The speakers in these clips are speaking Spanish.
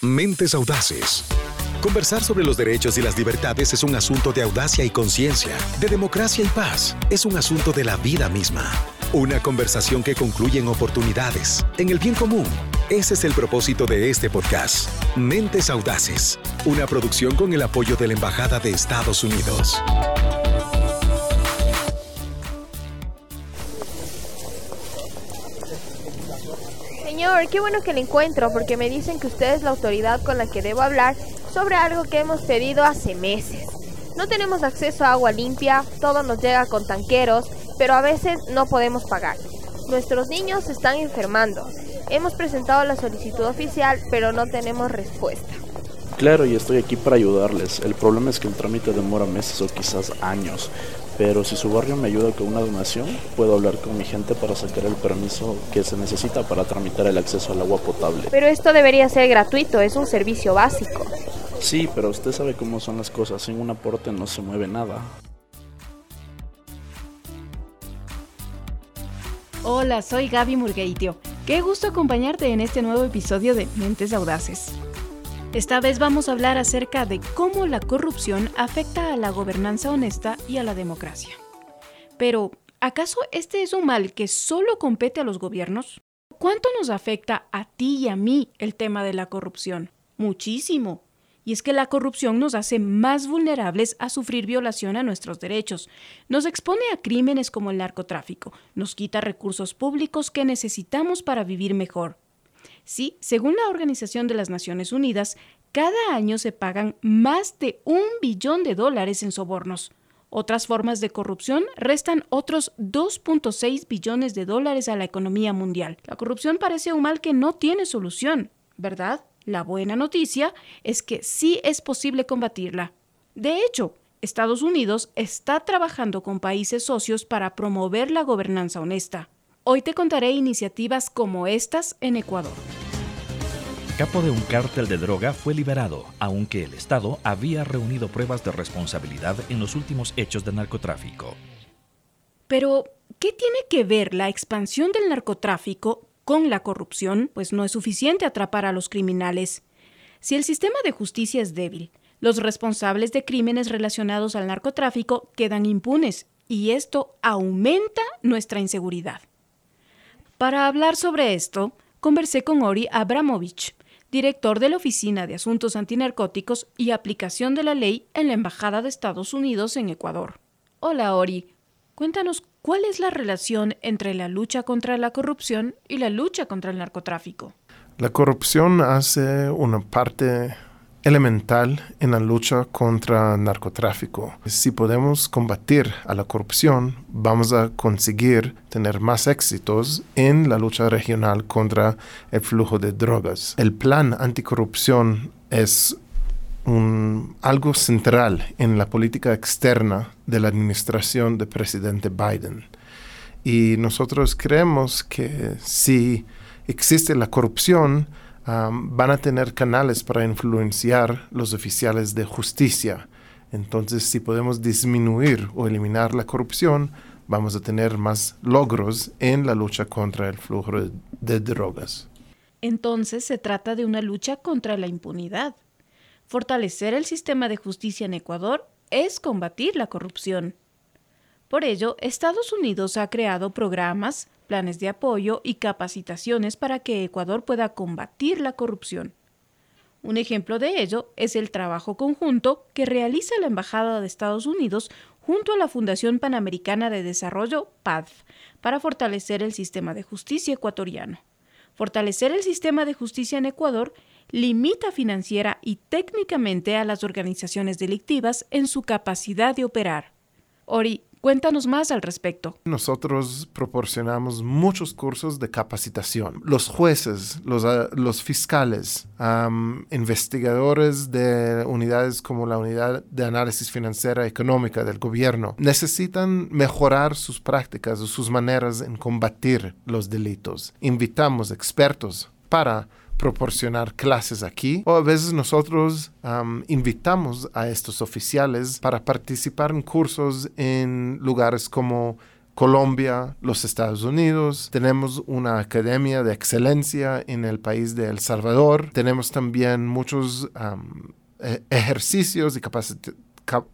Mentes Audaces. Conversar sobre los derechos y las libertades es un asunto de audacia y conciencia, de democracia y paz. Es un asunto de la vida misma. Una conversación que concluye en oportunidades, en el bien común. Ese es el propósito de este podcast. Mentes Audaces. Una producción con el apoyo de la Embajada de Estados Unidos. Señor, qué bueno que le encuentro porque me dicen que usted es la autoridad con la que debo hablar sobre algo que hemos pedido hace meses. No tenemos acceso a agua limpia, todo nos llega con tanqueros, pero a veces no podemos pagar. Nuestros niños se están enfermando. Hemos presentado la solicitud oficial, pero no tenemos respuesta. Claro, y estoy aquí para ayudarles. El problema es que el trámite demora meses o quizás años. Pero si su barrio me ayuda con una donación, puedo hablar con mi gente para sacar el permiso que se necesita para tramitar el acceso al agua potable. Pero esto debería ser gratuito, es un servicio básico. Sí, pero usted sabe cómo son las cosas. Sin un aporte no se mueve nada. Hola, soy Gaby Murgueitio. Qué gusto acompañarte en este nuevo episodio de Mentes Audaces. Esta vez vamos a hablar acerca de cómo la corrupción afecta a la gobernanza honesta y a la democracia. Pero, ¿acaso este es un mal que solo compete a los gobiernos? ¿Cuánto nos afecta a ti y a mí el tema de la corrupción? Muchísimo. Y es que la corrupción nos hace más vulnerables a sufrir violación a nuestros derechos, nos expone a crímenes como el narcotráfico, nos quita recursos públicos que necesitamos para vivir mejor, Sí, según la Organización de las Naciones Unidas, cada año se pagan más de un billón de dólares en sobornos. Otras formas de corrupción restan otros 2.6 billones de dólares a la economía mundial. La corrupción parece un mal que no tiene solución, ¿verdad? La buena noticia es que sí es posible combatirla. De hecho, Estados Unidos está trabajando con países socios para promover la gobernanza honesta. Hoy te contaré iniciativas como estas en Ecuador capo de un cártel de droga fue liberado, aunque el Estado había reunido pruebas de responsabilidad en los últimos hechos de narcotráfico. Pero, ¿qué tiene que ver la expansión del narcotráfico con la corrupción? Pues no es suficiente atrapar a los criminales. Si el sistema de justicia es débil, los responsables de crímenes relacionados al narcotráfico quedan impunes y esto aumenta nuestra inseguridad. Para hablar sobre esto, conversé con Ori Abramovich, director de la Oficina de Asuntos Antinarcóticos y Aplicación de la Ley en la Embajada de Estados Unidos en Ecuador. Hola Ori, cuéntanos cuál es la relación entre la lucha contra la corrupción y la lucha contra el narcotráfico. La corrupción hace una parte elemental en la lucha contra el narcotráfico. Si podemos combatir a la corrupción, vamos a conseguir tener más éxitos en la lucha regional contra el flujo de drogas. El plan anticorrupción es algo central en la política externa de la administración del presidente Biden. Y nosotros creemos que si existe la corrupción, van a tener canales para influenciar los oficiales de justicia. Entonces, si podemos disminuir o eliminar la corrupción, vamos a tener más logros en la lucha contra el flujo de drogas. Entonces, se trata de una lucha contra la impunidad. Fortalecer el sistema de justicia en Ecuador es combatir la corrupción. Por ello, Estados Unidos ha creado programas planes de apoyo y capacitaciones para que Ecuador pueda combatir la corrupción. Un ejemplo de ello es el trabajo conjunto que realiza la Embajada de Estados Unidos junto a la Fundación Panamericana de Desarrollo, PADF, para fortalecer el sistema de justicia ecuatoriano. Fortalecer el sistema de justicia en Ecuador limita financiera y técnicamente a las organizaciones delictivas en su capacidad de operar. Ori, Cuéntanos más al respecto. Nosotros proporcionamos muchos cursos de capacitación. Los jueces, los, ah, los fiscales, investigadores de unidades como la unidad de análisis financiera económica del gobierno necesitan mejorar sus prácticas o sus maneras en combatir los delitos. Invitamos expertos para proporcionar clases aquí. O a veces nosotros invitamos a estos oficiales para participar en cursos en lugares como Colombia, los Estados Unidos, tenemos una academia de excelencia en el país de El Salvador, tenemos también muchos e-, ejercicios y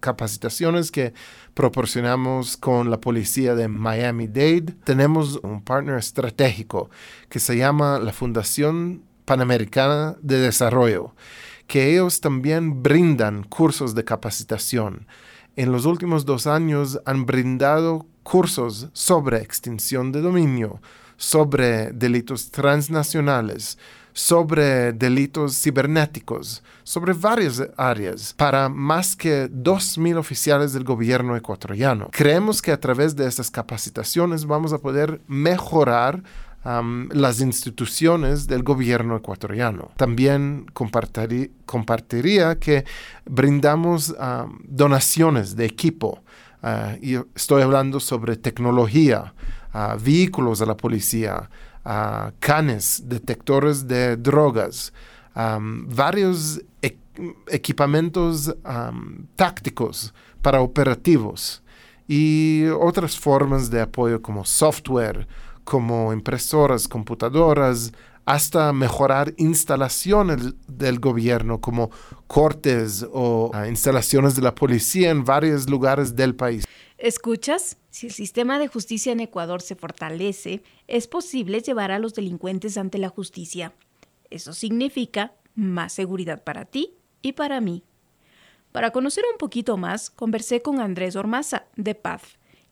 capacitaciones que proporcionamos con la policía de Miami-Dade. Tenemos un partner estratégico que se llama la Fundación Panamericana de Desarrollo, que ellos también brindan cursos de capacitación. En los últimos dos años han brindado cursos sobre extinción de dominio, sobre delitos transnacionales, sobre delitos cibernéticos, sobre varias áreas, para más que 2.000 oficiales del gobierno ecuatoriano. Creemos que a través de estas capacitaciones vamos a poder mejorar las instituciones del gobierno ecuatoriano. También compartiría que brindamos donaciones de equipo. Y estoy hablando sobre tecnología, uh, vehículos a la policía, uh, canes, detectores de drogas, varios equipamientos tácticos para operativos y otras formas de apoyo como software, como impresoras, computadoras, hasta mejorar instalaciones del gobierno como cortes o ah, instalaciones de la policía en varios lugares del país. ¿Escuchas? Si el sistema de justicia en Ecuador se fortalece, es posible llevar a los delincuentes ante la justicia. Eso significa más seguridad para ti y para mí. Para conocer un poquito más, conversé con Andrés Ormaza, de Paz,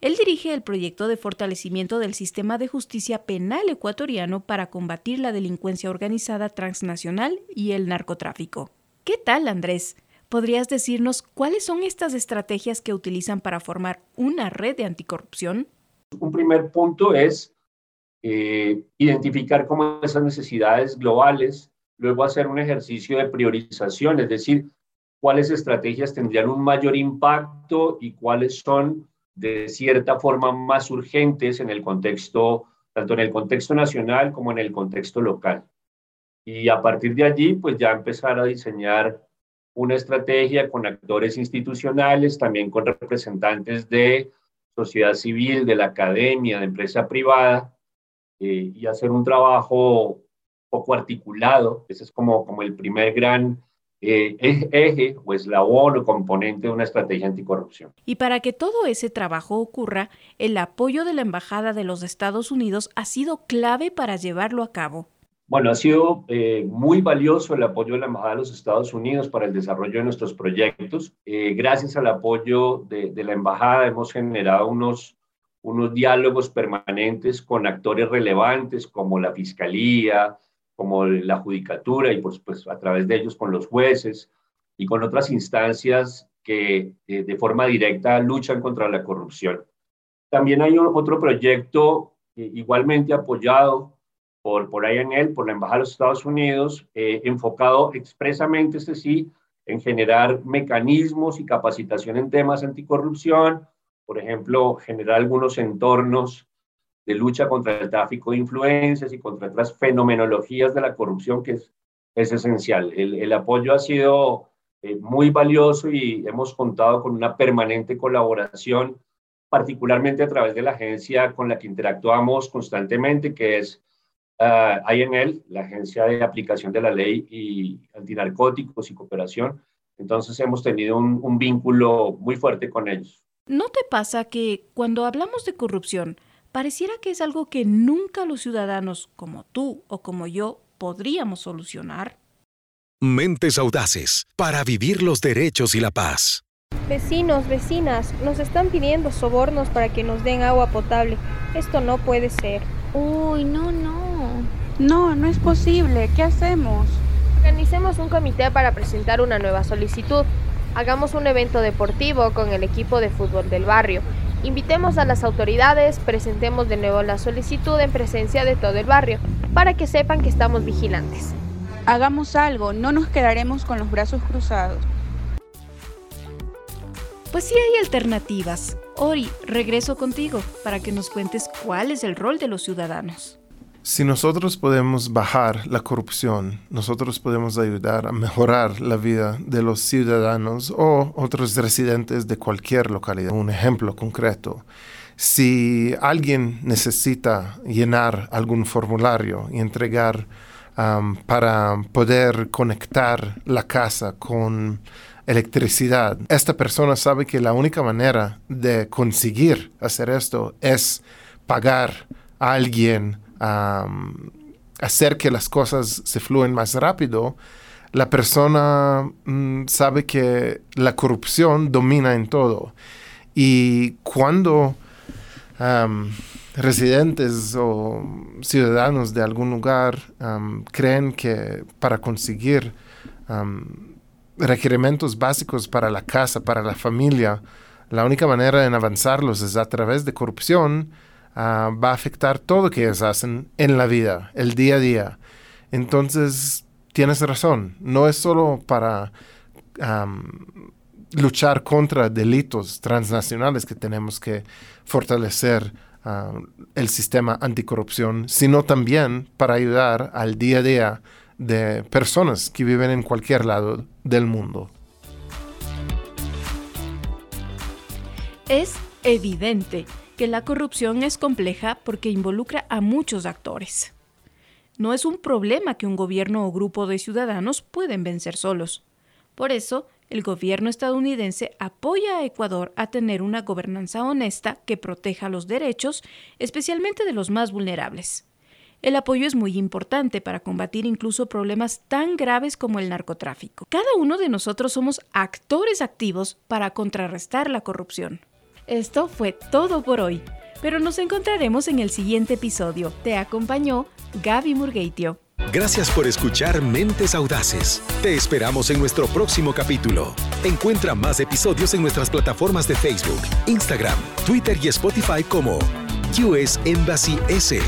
él dirige el proyecto de fortalecimiento del sistema de justicia penal ecuatoriano para combatir la delincuencia organizada transnacional y el narcotráfico. ¿Qué tal, Andrés? ¿Podrías decirnos cuáles son estas estrategias que utilizan para formar una red de anticorrupción? Un primer punto es eh, identificar cómo esas necesidades globales, luego hacer un ejercicio de priorización, es decir, cuáles estrategias tendrían un mayor impacto y cuáles son de cierta forma más urgentes en el contexto, tanto en el contexto nacional como en el contexto local. Y a partir de allí, pues ya empezar a diseñar una estrategia con actores institucionales, también con representantes de sociedad civil, de la academia, de empresa privada, eh, y hacer un trabajo poco articulado. Ese es como, como el primer gran eh, eje o eslabón o componente de una estrategia anticorrupción. Y para que todo ese trabajo ocurra, el apoyo de la Embajada de los Estados Unidos ha sido clave para llevarlo a cabo. Bueno, ha sido eh, muy valioso el apoyo de la Embajada de los Estados Unidos para el desarrollo de nuestros proyectos. Eh, gracias al apoyo de, de, la Embajada hemos generado unos, unos diálogos permanentes con actores relevantes como la Fiscalía, como la judicatura y por supuesto a través de ellos con los jueces y con otras instancias que eh, de forma directa luchan contra la corrupción. También hay otro proyecto eh, igualmente apoyado por, por INL, por la Embajada de los Estados Unidos, eh, enfocado expresamente, este sí, en generar mecanismos y capacitación en temas anticorrupción, por ejemplo, generar algunos entornos de lucha contra el tráfico de influencias y contra otras fenomenologías de la corrupción que es, es esencial. El, el apoyo ha sido eh, muy valioso y hemos contado con una permanente colaboración, particularmente a través de la agencia con la que interactuamos constantemente, que es uh, INL, la Agencia de Aplicación de la Ley y Antinarcóticos y Cooperación. Entonces hemos tenido un, un vínculo muy fuerte con ellos. ¿No te pasa que cuando hablamos de corrupción, pareciera que es algo que nunca los ciudadanos como tú o como yo podríamos solucionar. Mentes audaces para vivir los derechos y la paz. Vecinos, vecinas, nos están pidiendo sobornos para que nos den agua potable. Esto no puede ser. Uy, no, no. No, no es posible. ¿Qué hacemos? Organicemos un comité para presentar una nueva solicitud. Hagamos un evento deportivo con el equipo de fútbol del barrio Invitemos a las autoridades, presentemos de nuevo la solicitud en presencia de todo el barrio, para que sepan que estamos vigilantes. Hagamos algo, no nos quedaremos con los brazos cruzados. Pues sí hay alternativas. Ori, regreso contigo para que nos cuentes cuál es el rol de los ciudadanos. Si nosotros podemos bajar la corrupción, nosotros podemos ayudar a mejorar la vida de los ciudadanos o otros residentes de cualquier localidad. Un ejemplo concreto, Si alguien necesita llenar algún formulario y entregar um, para poder conectar la casa con electricidad, esta persona sabe que la única manera de conseguir hacer esto es pagar a alguien, um, hacer que las cosas se fluyen más rápido, la persona mm, sabe que la corrupción domina en todo. Y cuando residentes o ciudadanos de algún lugar creen que para conseguir requerimientos básicos para la casa, para la familia, la única manera en avanzarlos es a través de corrupción, ah, va a afectar todo lo que ellos hacen en la vida, el día a día. Entonces, tienes razón, no es solo para luchar contra delitos transnacionales que tenemos que fortalecer ah, el sistema anticorrupción, sino también para ayudar al día a día de personas que viven en cualquier lado del mundo. Es evidente que la corrupción es compleja porque involucra a muchos actores. No es un problema que un gobierno o grupo de ciudadanos pueden vencer solos. Por eso, el gobierno estadounidense apoya a Ecuador a tener una gobernanza honesta que proteja los derechos, especialmente de los más vulnerables. El apoyo es muy importante para combatir incluso problemas tan graves como el narcotráfico. Cada uno de nosotros somos actores activos para contrarrestar la corrupción. Esto fue todo por hoy, pero nos encontraremos en el siguiente episodio. Te acompañó Gaby Murgueitio. Gracias por escuchar Mentes Audaces. Te esperamos en nuestro próximo capítulo. Encuentra más episodios en nuestras plataformas de Facebook, Instagram, Twitter y Spotify como US Embassy S.